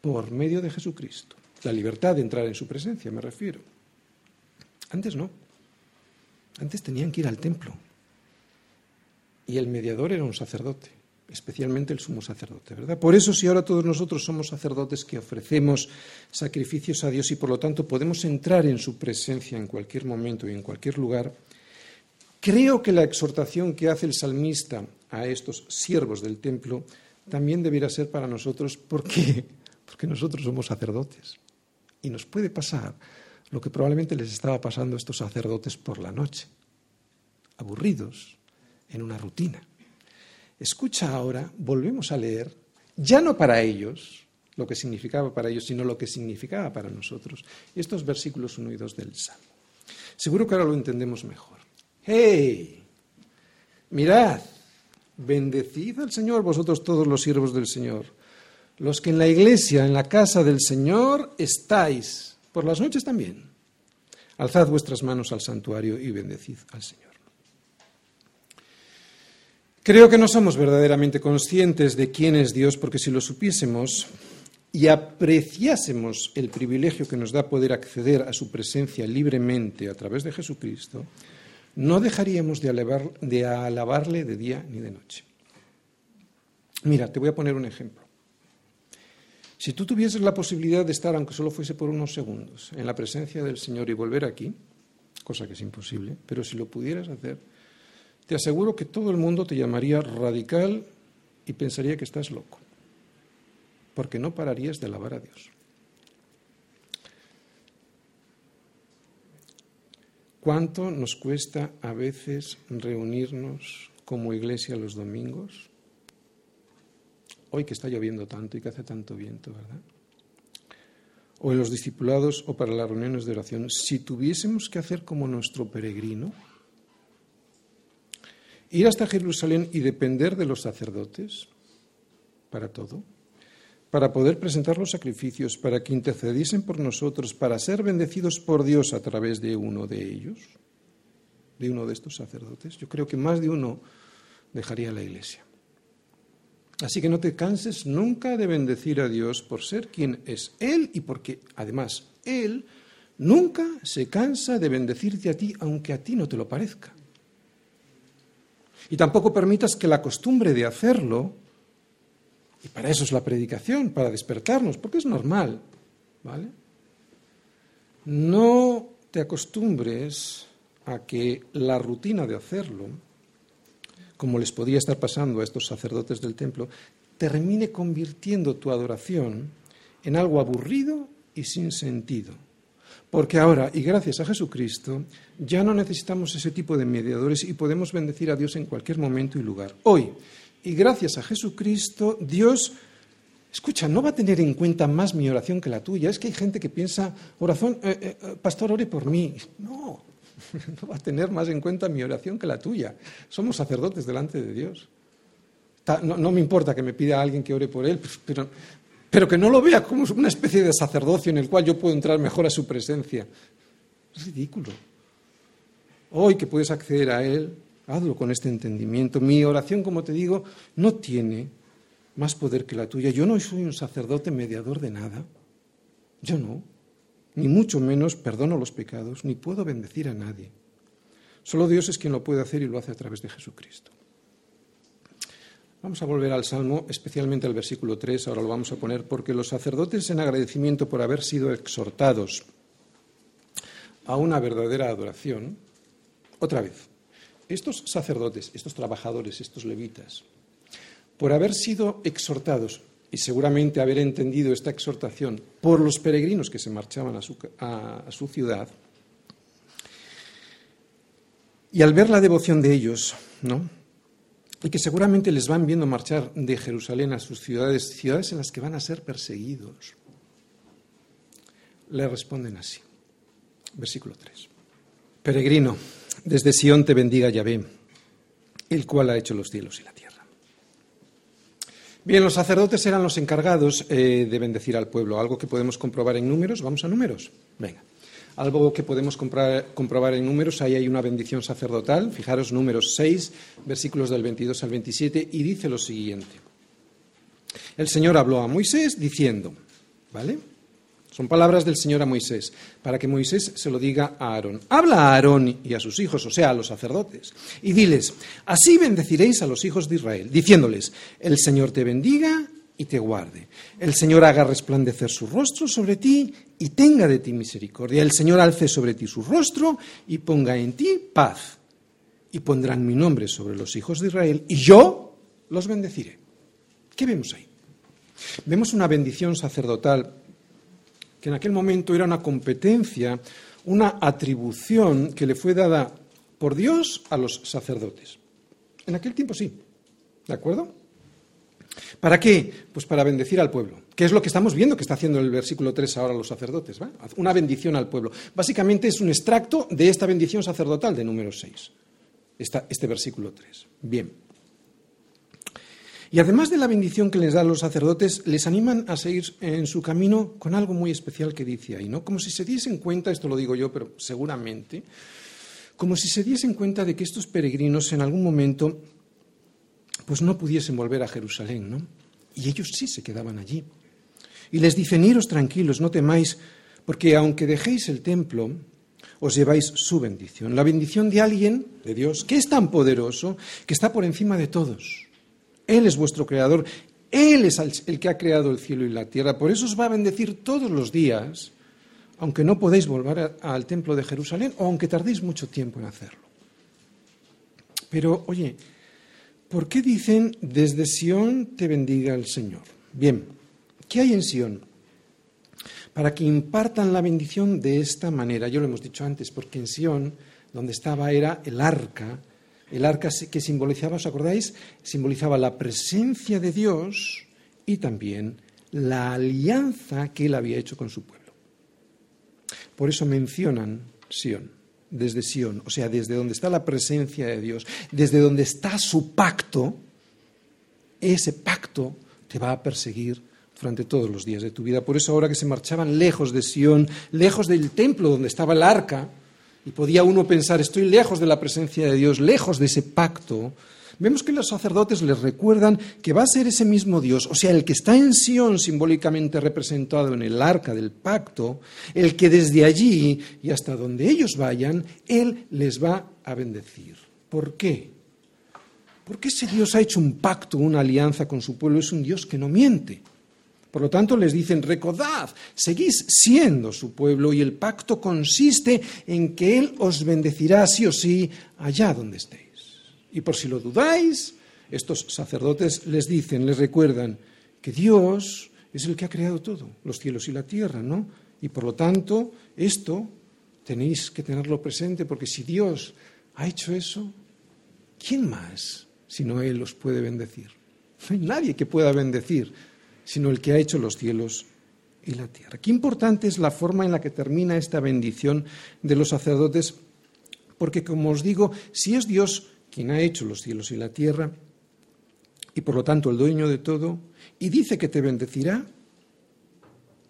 por medio de Jesucristo. La libertad de entrar en su presencia, me refiero. Antes no. Antes tenían que ir al templo. Y el mediador era un sacerdote. Especialmente el sumo sacerdote, ¿verdad? Por eso si ahora todos nosotros somos sacerdotes que ofrecemos sacrificios a Dios y por lo tanto podemos entrar en su presencia en cualquier momento y en cualquier lugar, creo que la exhortación que hace el salmista a estos siervos del templo también debiera ser para nosotros porque (laughs) porque nosotros somos sacerdotes y nos puede pasar lo que probablemente les estaba pasando a estos sacerdotes por la noche, aburridos en una rutina Escucha ahora, volvemos a leer, ya no para ellos, lo que significaba para ellos, sino lo que significaba para nosotros, estos versículos 1 y 2 del Salmo. Seguro que ahora lo entendemos mejor. ¡Hey! Mirad, bendecid al Señor vosotros todos los siervos del Señor, los que en la iglesia, en la casa del Señor estáis, por las noches también. Alzad vuestras manos al santuario y bendecid al Señor. Creo que no somos verdaderamente conscientes de quién es Dios porque si lo supiésemos y apreciásemos el privilegio que nos da poder acceder a su presencia libremente a través de Jesucristo, no dejaríamos de, alabarle de día ni de noche. Mira, te voy a poner un ejemplo. Si tú tuvieses la posibilidad de estar, aunque solo fuese por unos segundos, en la presencia del Señor y volver aquí, cosa que es imposible, pero si lo pudieras hacer, te aseguro que todo el mundo te llamaría radical y pensaría que estás loco, porque no pararías de alabar a Dios. ¿Cuánto nos cuesta a veces reunirnos como iglesia los domingos? Hoy que está lloviendo tanto y que hace tanto viento, ¿verdad? O en los discipulados o para las reuniones de oración, si tuviésemos que hacer como nuestro peregrino, ir hasta Jerusalén y depender de los sacerdotes para todo, para poder presentar los sacrificios, para que intercediesen por nosotros, para ser bendecidos por Dios a través de uno de ellos, de uno de estos sacerdotes. Yo creo que más de uno dejaría la iglesia. Así que no te canses nunca de bendecir a Dios por ser quien es Él y porque además Él nunca se cansa de bendecirte a ti aunque a ti no te lo parezca. Y tampoco permitas que la costumbre de hacerlo, y para eso es la predicación, para despertarnos, porque es normal, ¿vale? No te acostumbres a que la rutina de hacerlo, como les podía estar pasando a estos sacerdotes del templo, termine convirtiendo tu adoración en algo aburrido y sin sentido. Porque ahora, y gracias a Jesucristo, ya no necesitamos ese tipo de mediadores y podemos bendecir a Dios en cualquier momento y lugar. Hoy, y gracias a Jesucristo, Dios, escucha, no va a tener en cuenta más mi oración que la tuya. Es que hay gente que piensa, oración, eh, eh, eh, pastor, ore por mí. No, (laughs) no va a tener más en cuenta mi oración que la tuya. Somos sacerdotes delante de Dios. No, no, me importa que me pida a alguien que ore por él, (laughs) pero pero que no lo vea como una especie de sacerdocio en el cual yo puedo entrar mejor a su presencia. Es ridículo. Hoy que puedes acceder a Él, hazlo con este entendimiento. Mi oración, como te digo, no tiene más poder que la tuya. Yo no soy un sacerdote mediador de nada. Yo no. Ni mucho menos perdono los pecados, ni puedo bendecir a nadie. Solo Dios es quien lo puede hacer y lo hace a través de Jesucristo. Vamos a volver al Salmo, especialmente al versículo 3, ahora lo vamos a poner, porque los sacerdotes en agradecimiento por haber sido exhortados a una verdadera adoración, otra vez, estos sacerdotes, estos trabajadores, estos levitas, por haber sido exhortados y seguramente haber entendido esta exhortación por los peregrinos que se marchaban a su, a su ciudad, y al ver la devoción de ellos, ¿no? Y que seguramente les van viendo marchar de Jerusalén a sus ciudades, ciudades en las que van a ser perseguidos. Le responden así. Versículo 3. Peregrino, desde Sión te bendiga Yahvé, el cual ha hecho los cielos y la tierra. Bien, los sacerdotes eran los encargados eh, de bendecir al pueblo, algo que podemos comprobar en números. ¿Vamos a números? Venga. Algo que podemos comprobar en números, ahí hay una bendición sacerdotal. Fijaros, números 6, versículos del 22 al 27, y dice lo siguiente. El Señor habló a Moisés diciendo, ¿vale? Son palabras del Señor a Moisés, para que Moisés se lo diga a Aarón. Habla a Aarón y a sus hijos, o sea, a los sacerdotes, y diles, así bendeciréis a los hijos de Israel, diciéndoles, el Señor te bendiga y te guarde. El Señor haga resplandecer su rostro sobre ti y tenga de ti misericordia. El Señor alce sobre ti su rostro y ponga en ti paz. Y pondrán mi nombre sobre los hijos de Israel y yo los bendeciré. ¿Qué vemos ahí? Vemos una bendición sacerdotal que en aquel momento era una competencia, una atribución que le fue dada por Dios a los sacerdotes. En aquel tiempo sí, ¿de acuerdo? ¿Para qué? Pues para bendecir al pueblo, que es lo que estamos viendo que está haciendo el versículo 3 ahora los sacerdotes, ¿va? Una bendición al pueblo. Básicamente es un extracto de esta bendición sacerdotal de número 6, este versículo 3. Bien. Y además de la bendición que les dan los sacerdotes, les animan a seguir en su camino con algo muy especial que dice ahí, ¿no? Como si se diesen cuenta, esto lo digo yo, pero seguramente, como si se diesen cuenta de que estos peregrinos en algún momento pues no pudiesen volver a Jerusalén, ¿no? Y ellos sí se quedaban allí. Y les dicen, iros tranquilos, no temáis, porque aunque dejéis el templo, os lleváis su bendición, la bendición de alguien, de Dios, que es tan poderoso, que está por encima de todos. Él es vuestro creador, Él es el que ha creado el cielo y la tierra. Por eso os va a bendecir todos los días, aunque no podéis volver al templo de Jerusalén o aunque tardéis mucho tiempo en hacerlo. Pero, oye, ¿por qué dicen desde Sión te bendiga el Señor? Bien, ¿qué hay en Sión? Para que impartan la bendición de esta manera. Yo lo hemos dicho antes, porque en Sión, donde estaba, era el arca el arca que simbolizaba, ¿os acordáis? Simbolizaba la presencia de Dios y también la alianza que él había hecho con su pueblo. Por eso mencionan Sión, desde Sión, o sea, desde donde está la presencia de Dios, desde donde está su pacto, ese pacto te va a perseguir durante todos los días de tu vida. Por eso ahora que se marchaban lejos de Sión, lejos del templo donde estaba el arca, y podía uno pensar, estoy lejos de la presencia de Dios, lejos de ese pacto, vemos que los sacerdotes les recuerdan que va a ser ese mismo Dios, o sea, el que está en Sión simbólicamente representado en el arca del pacto, el que desde allí y hasta donde ellos vayan, Él les va a bendecir. ¿Por qué? Porque ese Dios ha hecho un pacto, una alianza con su pueblo, es un Dios que no miente. Por lo tanto, les dicen, recordad, seguís siendo su pueblo y el pacto consiste en que Él os bendecirá sí o sí allá donde estéis. Y por si lo dudáis, estos sacerdotes les dicen, les recuerdan que Dios es el que ha creado todo, los cielos y la tierra, ¿no? Y por lo tanto, esto tenéis que tenerlo presente porque si Dios ha hecho eso, ¿quién más sino Él os puede bendecir? No hay nadie que pueda bendecir sino el que ha hecho los cielos y la tierra. Qué importante es la forma en la que termina esta bendición de los sacerdotes, porque como os digo, si es Dios quien ha hecho los cielos y la tierra, y por lo tanto el dueño de todo, y dice que te bendecirá,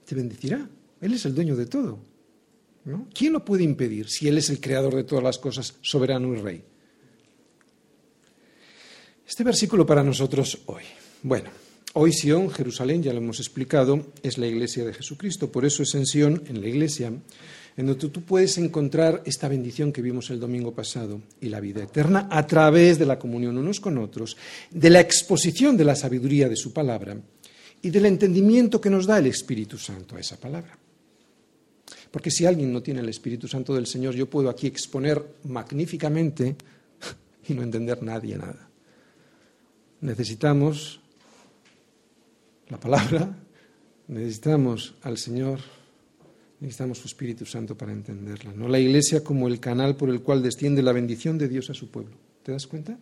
te bendecirá. Él es el dueño de todo. ¿no? ¿Quién lo puede impedir si Él es el creador de todas las cosas, soberano y rey? Este versículo para nosotros hoy. Bueno, Hoy Sion, Jerusalén, ya lo hemos explicado, es la iglesia de Jesucristo. Por eso es en Sion, en la iglesia, en donde tú puedes encontrar esta bendición que vimos el domingo pasado y la vida eterna a través de la comunión unos con otros, de la exposición de la sabiduría de su palabra y del entendimiento que nos da el Espíritu Santo a esa palabra. Porque si alguien no tiene el Espíritu Santo del Señor, yo puedo aquí exponer magníficamente (laughs) y no entender nadie nada. Necesitamos la palabra, necesitamos al Señor, necesitamos su Espíritu Santo para entenderla. No la Iglesia como el canal por el cual desciende la bendición de Dios a su pueblo. ¿Te das cuenta?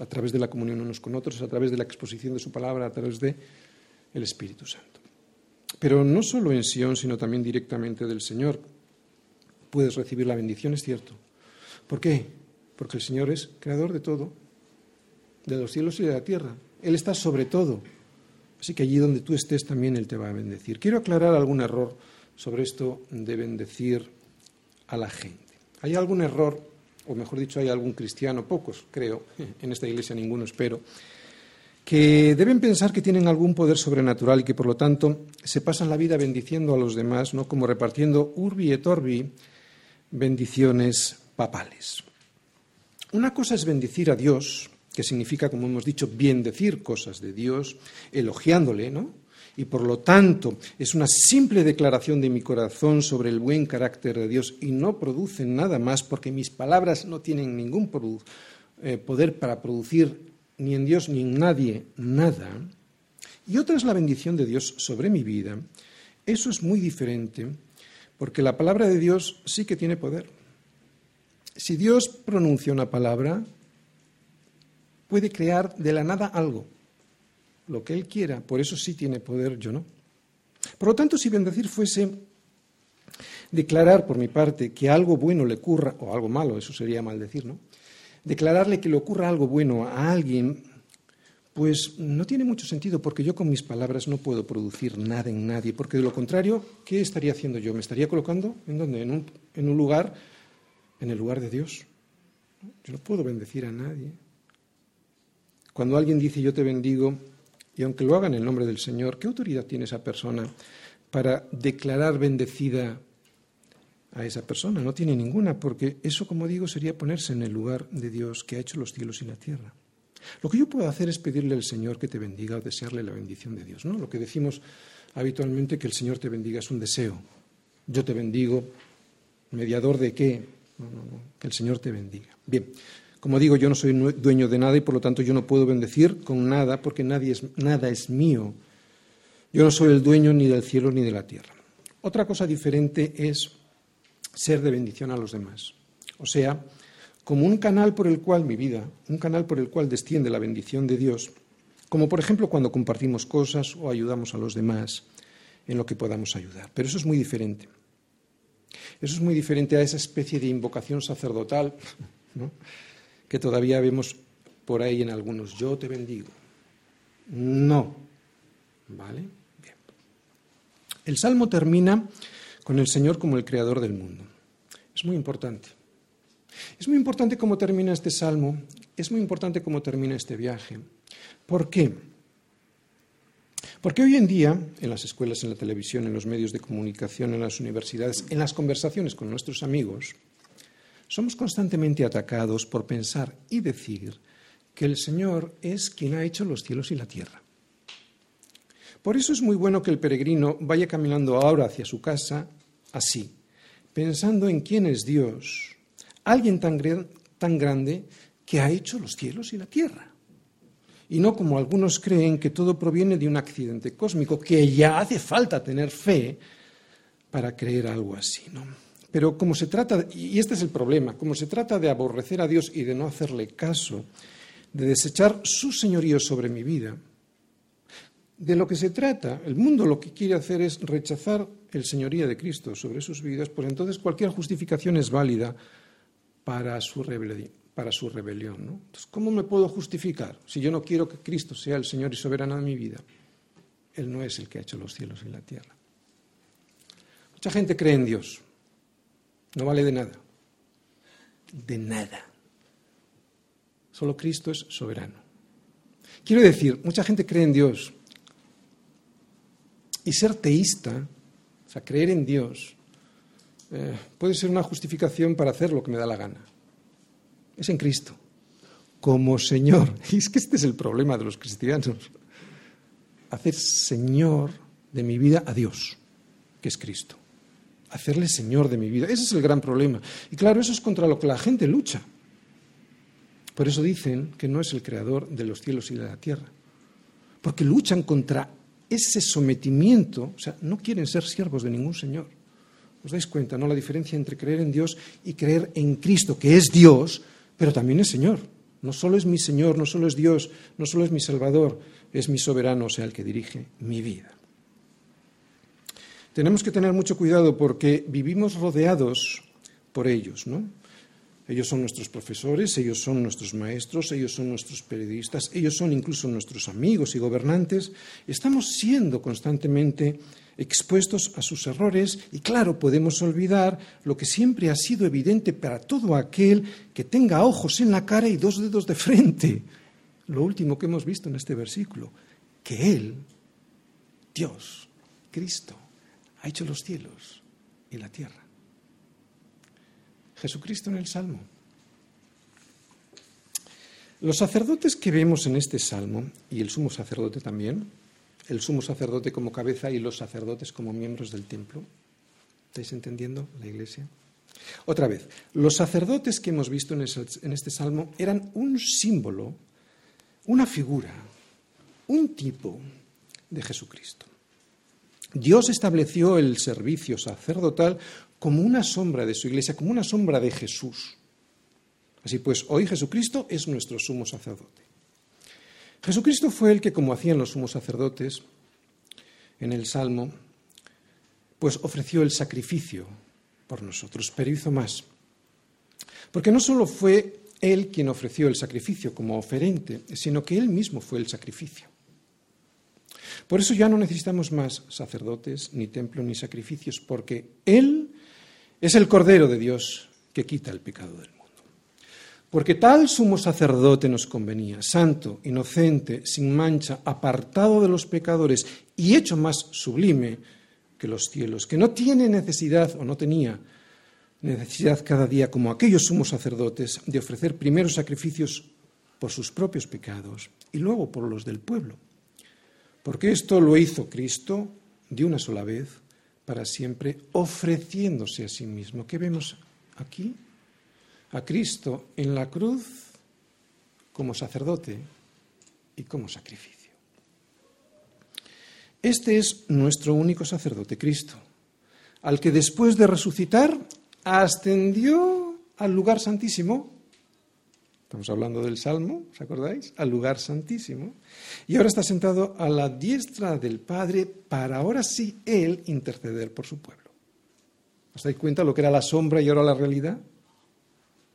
A través de la comunión unos con otros, a través de la exposición de su palabra, a través de el Espíritu Santo. Pero no solo en Sion, sino también directamente del Señor puedes recibir la bendición, es cierto. ¿Por qué? Porque el Señor es creador de todo, de los cielos y de la tierra. Él está sobre todo. Así que allí donde tú estés también Él te va a bendecir. Quiero aclarar algún error sobre esto de bendecir a la gente. Hay algún error, o mejor dicho, hay algún cristiano, pocos creo, (laughs) en esta iglesia ninguno espero, que deben pensar que tienen algún poder sobrenatural y que por lo tanto se pasan la vida bendiciendo a los demás, ¿no? como repartiendo urbi et orbi bendiciones papales. Una cosa es bendecir a Dios, que significa, como hemos dicho, bien decir cosas de Dios, elogiándole, ¿no? Y por lo tanto es una simple declaración de mi corazón sobre el buen carácter de Dios y no produce nada más porque mis palabras no tienen ningún eh, poder para producir ni en Dios ni en nadie nada, y otra es la bendición de Dios sobre mi vida, eso es muy diferente, porque la palabra de Dios sí que tiene poder. Si Dios pronuncia una palabra, puede crear de la nada algo, lo que Él quiera, por eso sí tiene poder, yo no. Por lo tanto, si bendecir fuese declarar por mi parte que algo bueno le ocurra, o algo malo, eso sería maldecir, ¿no? declararle que le ocurra algo bueno a alguien, pues no tiene mucho sentido, porque yo con mis palabras no puedo producir nada en nadie, porque de lo contrario, ¿qué estaría haciendo yo? ¿Me estaría colocando en dónde? En un, en un lugar, en el lugar de Dios. Yo no puedo bendecir a nadie. Cuando alguien dice yo te bendigo, y aunque lo haga en el nombre del Señor, ¿qué autoridad tiene esa persona para declarar bendecida a esa persona, no tiene ninguna, porque eso, como digo, sería ponerse en el lugar de Dios que ha hecho los cielos y la tierra. Lo que yo puedo hacer es pedirle al Señor que te bendiga o desearle la bendición de Dios. ¿no? Lo que decimos habitualmente que el Señor te bendiga es un deseo. Yo te bendigo, mediador de qué? que el Señor te bendiga. Bien, como digo, yo no soy dueño de nada y por lo tanto yo no puedo bendecir con nada porque nadie es, nada es mío. Yo no soy el dueño ni del cielo ni de la tierra. Otra cosa diferente es ser de bendición a los demás. O sea, como un canal por el cual mi vida, un canal por el cual desciende la bendición de Dios, como por ejemplo cuando compartimos cosas o ayudamos a los demás en lo que podamos ayudar. Pero eso es muy diferente. Eso es muy diferente a esa especie de invocación sacerdotal (laughs) que todavía vemos por ahí en algunos. Yo te bendigo. No. ¿Vale? Bien. El salmo termina con el Señor como el creador del mundo. Es muy importante. Es muy importante cómo termina este salmo, es muy importante cómo termina este viaje. ¿Por qué? Porque hoy en día, en las escuelas, en la televisión, en los medios de comunicación, en las universidades, en las conversaciones con nuestros amigos, somos constantemente atacados por pensar y decir que el Señor es quien ha hecho los cielos y la tierra. Por eso es muy bueno que el peregrino vaya caminando ahora hacia su casa así, pensando en quién es Dios, alguien tan, tan grande que ha hecho los cielos y la tierra. Y no como algunos creen que todo proviene de un accidente cósmico, que ya hace falta tener fe para creer algo así, ¿no? Pero como se trata, y este es el problema, como se trata de aborrecer a Dios y de no hacerle caso, de desechar su señorío sobre mi vida, de lo que se trata, el mundo lo que quiere hacer es rechazar el señoría de Cristo sobre sus vidas, pues entonces cualquier justificación es válida para su rebelión. Para su rebelión Entonces, ¿cómo me puedo justificar si yo no quiero que Cristo sea el Señor y soberano de mi vida? Él no es el que ha hecho los cielos y la tierra. Mucha gente cree en Dios. No vale de nada. De nada. Solo Cristo es soberano. Quiero decir, mucha gente cree en Dios, y ser teísta, o sea, creer en Dios, eh, puede ser una justificación para hacer lo que me da la gana. Es en Cristo, como Señor. (laughs) Y es que este es el problema de los cristianos. Hacer Señor de mi vida a Dios, que es Cristo. Hacerle Señor de mi vida. Ese es el gran problema. Y claro, eso es contra lo que la gente lucha. Por eso dicen que no es el creador de los cielos y de la tierra. Porque luchan contra ese sometimiento, o sea, no quieren ser siervos de ningún Señor. ¿Os dais cuenta, no? La diferencia entre creer en Dios y creer en Cristo, que es Dios, pero también es Señor. No solo es mi Señor, no solo es Dios, no solo es mi Salvador, es mi soberano, o sea, el que dirige mi vida. Tenemos que tener mucho cuidado porque vivimos rodeados por ellos, ¿no? Ellos son nuestros profesores, ellos son nuestros maestros, ellos son nuestros periodistas, ellos son incluso nuestros amigos y gobernantes. Estamos siendo constantemente expuestos a sus errores y claro, podemos olvidar lo que siempre ha sido evidente para todo aquel que tenga ojos en la cara y dos dedos de frente. lo último que hemos visto en este versículo, que Él, Dios, Cristo, ha hecho los cielos y la tierra. Jesucristo en el Salmo. Los sacerdotes que vemos en este Salmo, y el sumo sacerdote también, el sumo sacerdote como cabeza y los sacerdotes como miembros del templo, ¿estáis entendiendo la iglesia? Otra vez, los sacerdotes que hemos visto en este Salmo eran un símbolo, una figura, un tipo de Jesucristo. Dios estableció el servicio sacerdotal como una sombra de su iglesia, como una sombra de Jesús. Así pues, hoy Jesucristo es nuestro sumo sacerdote. Jesucristo fue el que, como hacían los sumos sacerdotes en el Salmo, pues ofreció el sacrificio por nosotros, pero hizo más. Porque no solo fue Él quien ofreció el sacrificio como oferente, sino que Él mismo fue el sacrificio. Por eso ya no necesitamos más sacerdotes, ni templo, ni sacrificios, porque Él es el Cordero de Dios que quita el pecado del mundo. Porque tal sumo sacerdote nos convenía, santo, inocente, sin mancha, apartado de los pecadores y hecho más sublime que los cielos, que no tiene necesidad o no tenía necesidad cada día, como aquellos sumos sacerdotes, de ofrecer primero sacrificios por sus propios pecados y luego por los del pueblo. Porque esto lo hizo Cristo de una sola vez para siempre, ofreciéndose a sí mismo. ¿Qué vemos aquí? A Cristo en la cruz como sacerdote y como sacrificio. Este es nuestro único sacerdote, Cristo, al que después de resucitar ascendió al lugar santísimo. Estamos hablando del Salmo, ¿os acordáis? Al lugar santísimo. Y ahora está sentado a la diestra del Padre para ahora sí Él interceder por su pueblo. ¿Os dais cuenta lo que era la sombra y ahora la realidad?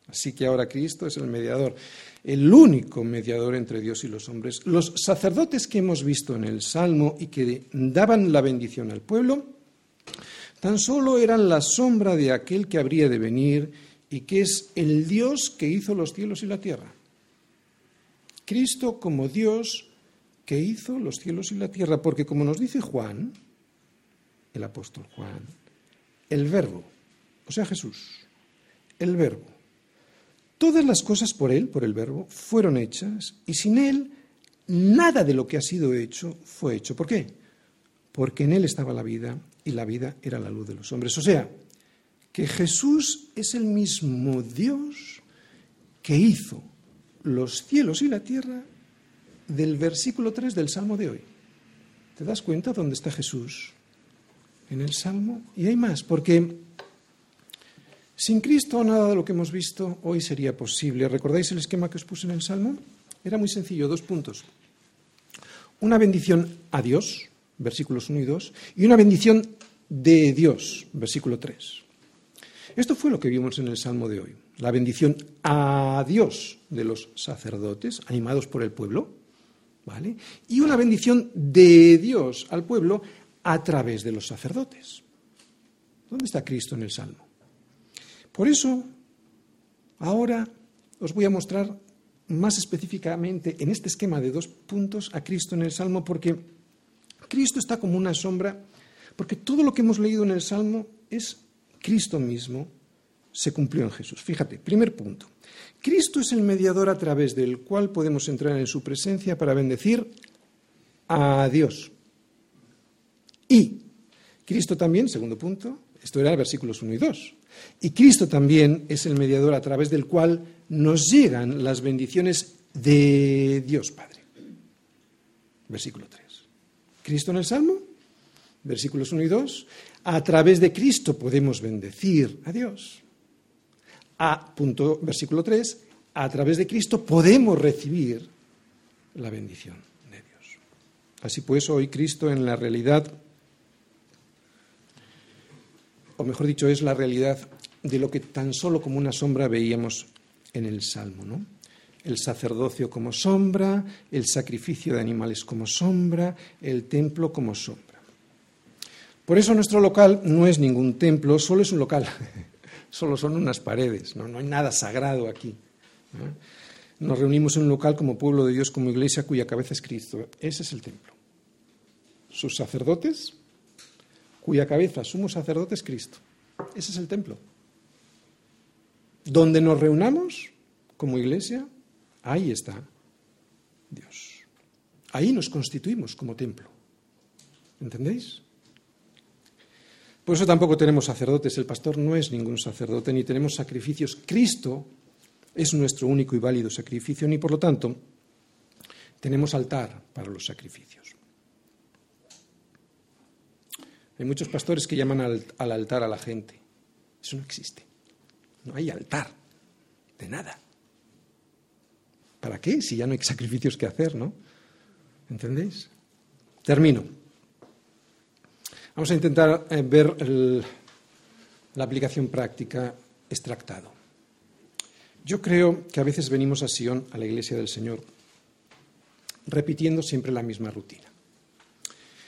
Así que ahora Cristo es el mediador el único mediador entre Dios y los hombres. Los sacerdotes que hemos visto en el Salmo y que daban la bendición al pueblo, tan solo eran la sombra de aquel que habría de venir y que es el Dios que hizo los cielos y la tierra. Cristo como Dios que hizo los cielos y la tierra, porque como nos dice Juan, el apóstol Juan, el verbo, o sea Jesús, el verbo, Todas las cosas por Él, por el Verbo, fueron hechas y sin Él nada de lo que ha sido hecho fue hecho. ¿Por qué? Porque en Él estaba la vida y la vida era la luz de los hombres. O sea, que Jesús es el mismo Dios que hizo los cielos y la tierra del versículo 3 del Salmo de hoy. ¿Te das cuenta dónde está Jesús? En el Salmo. Y hay más, porque sin Cristo nada de lo que hemos visto hoy sería posible. ¿Recordáis el esquema que os puse en el Salmo? Era muy sencillo, dos puntos. Una bendición a Dios, versículos 1 y 2, y una bendición de Dios, versículo 3. Esto fue lo que vimos en el Salmo de hoy. La bendición a Dios de los sacerdotes, animados por el pueblo, ¿vale? Y una bendición de Dios al pueblo a través de los sacerdotes. ¿Dónde está Cristo en el Salmo? Por eso, ahora os voy a mostrar más específicamente en este esquema de dos puntos a Cristo en el Salmo, porque Cristo está como una sombra, porque todo lo que hemos leído en el Salmo es Cristo mismo, se cumplió en Jesús. Fíjate, primer punto. Cristo es el mediador a través del cual podemos entrar en su presencia para bendecir a Dios. Y Cristo también, segundo punto, esto era versículos 1 y 2. Y Cristo también es el mediador a través del cual nos llegan las bendiciones de Dios Padre. Versículo 3. Cristo en el Salmo, versículos 1 y 2. A través de Cristo podemos bendecir a Dios. A punto, versículo 3. A través de Cristo podemos recibir la bendición de Dios. Así pues, hoy Cristo en la realidad o mejor dicho, es la realidad de lo que tan solo como una sombra veíamos en el Salmo, ¿no? El sacerdocio como sombra, el sacrificio de animales como sombra, el templo como sombra. Por eso nuestro local no es ningún templo, solo es un local, (laughs) solo son unas paredes, no, hay nada sagrado aquí. nos reunimos en un local como pueblo de Dios, como iglesia cuya cabeza es Cristo. Ese es el templo. Sus sacerdotes, cuya cabeza, sumo sacerdote es Cristo. Ese es el templo. Donde nos reunamos como iglesia, ahí está Dios. Ahí nos constituimos como templo. ¿Entendéis? Por eso tampoco tenemos sacerdotes. El pastor no es ningún sacerdote, ni tenemos sacrificios. Cristo es nuestro único y válido sacrificio, ni por lo tanto tenemos altar para los sacrificios. Hay muchos pastores que llaman al, al altar a la gente. Eso no existe. No hay altar de nada. ¿Para qué? Si ya no hay sacrificios que hacer, ¿no? ¿Entendéis? Termino. Vamos a intentar eh, ver la aplicación práctica extractado. Yo creo que a veces venimos a Sion, a la iglesia del Señor, repitiendo siempre la misma rutina.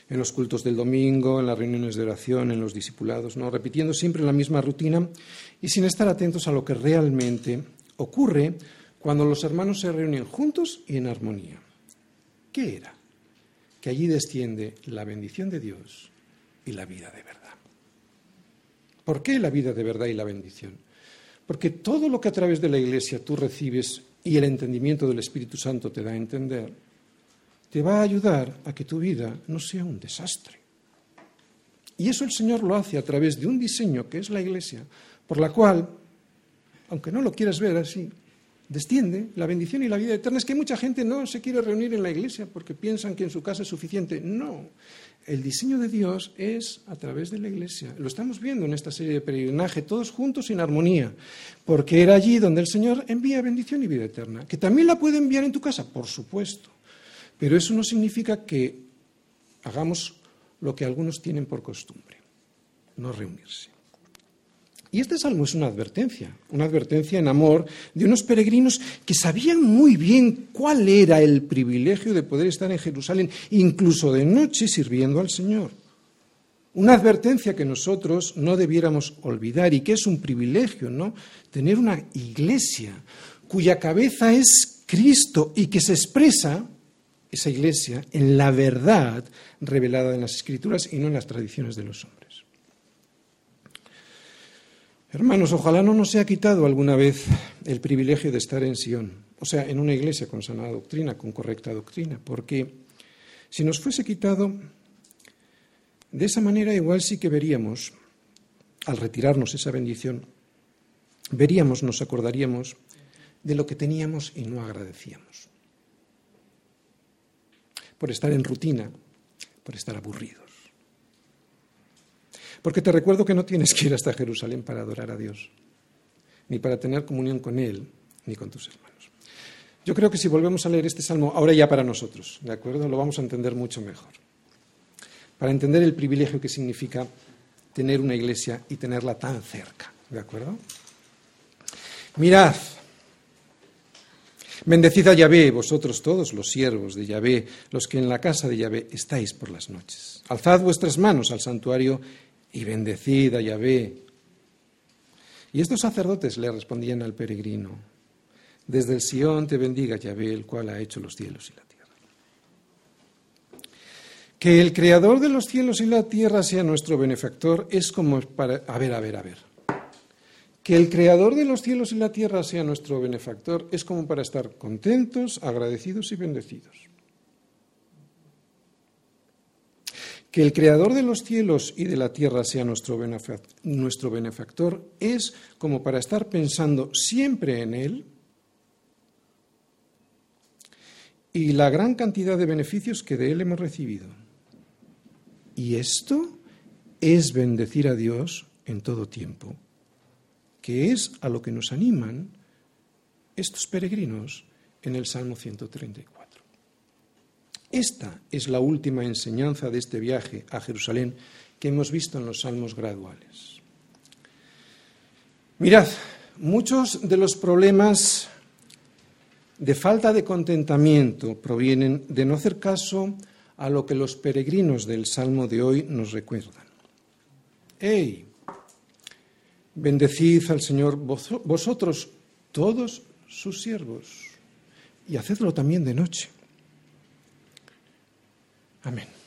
En los cultos del domingo, en las reuniones de oración, en los discipulados, ¿no? repitiendo siempre la misma rutina y sin estar atentos a lo que realmente ocurre cuando los hermanos se reúnen juntos y en armonía. ¿Qué era? Que allí desciende la bendición de Dios y la vida de verdad. ¿Por qué la vida de verdad y la bendición? Porque todo lo que a través de la Iglesia tú recibes y el entendimiento del Espíritu Santo te da a entender, te va a ayudar a que tu vida no sea un desastre. Y eso el Señor lo hace a través de un diseño que es la Iglesia, por la cual, aunque no lo quieras ver así, desciende la bendición y la vida eterna. Es que mucha gente no se quiere reunir en la iglesia porque piensan que en su casa es suficiente. No, el diseño de Dios es a través de la iglesia. Lo estamos viendo en esta serie de peregrinaje, todos juntos en armonía, porque era allí donde el Señor envía bendición y vida eterna. Que también la puede enviar en tu casa, por supuesto. Pero eso no significa que hagamos lo que algunos tienen por costumbre, no reunirse. Y este salmo es una advertencia, una advertencia en amor de unos peregrinos que sabían muy bien cuál era el privilegio de poder estar en Jerusalén, incluso de noche sirviendo al Señor. Una advertencia que nosotros no debiéramos olvidar y que es un privilegio, ¿no? Tener una iglesia cuya cabeza es Cristo y que se expresa esa iglesia en la verdad revelada en las Escrituras y no en las tradiciones de los hombres. Hermanos, ojalá no nos sea quitado alguna vez el privilegio de estar en Sion, o sea, en una iglesia con sana doctrina, con correcta doctrina, porque si nos fuese quitado, de esa manera igual sí que veríamos, al retirarnos esa bendición, veríamos, nos acordaríamos de lo que teníamos y no agradecíamos. Por estar en rutina, por estar aburridos. Porque te recuerdo que no tienes que ir hasta Jerusalén para adorar a Dios, ni para tener comunión con Él, ni con tus hermanos. Yo creo que si volvemos a leer este salmo, ahora ya para nosotros, ¿de acuerdo? Lo vamos a entender mucho mejor. Para entender el privilegio que significa tener una iglesia y tenerla tan cerca, ¿de acuerdo? Mirad, bendecid a Yahvé, vosotros todos los siervos de Yahvé, los que en la casa de Yahvé estáis por las noches. Alzad vuestras manos al santuario y bendecid a Yahvé. Y estos sacerdotes le respondían al peregrino, desde el Sión te bendiga Yahvé, el cual ha hecho los cielos y la tierra. Que el creador de los cielos y la tierra sea nuestro benefactor es como para... A ver, a ver, a ver. Que el creador de los cielos y la tierra sea nuestro benefactor es como para estar contentos, agradecidos y bendecidos. Que el Creador de los cielos y de la tierra sea nuestro benefactor es como para estar pensando siempre en Él y la gran cantidad de beneficios que de Él hemos recibido. Y esto es bendecir a Dios en todo tiempo, que es a lo que nos animan estos peregrinos en el Salmo 134. Esta es la última enseñanza de este viaje a Jerusalén que hemos visto en los salmos graduales. Mirad, muchos de los problemas de falta de contentamiento provienen de no hacer caso a lo que los peregrinos del salmo de hoy nos recuerdan. ¡Ey! Bendecid al Señor vosotros, todos sus siervos. y hacedlo también de noche. Amen.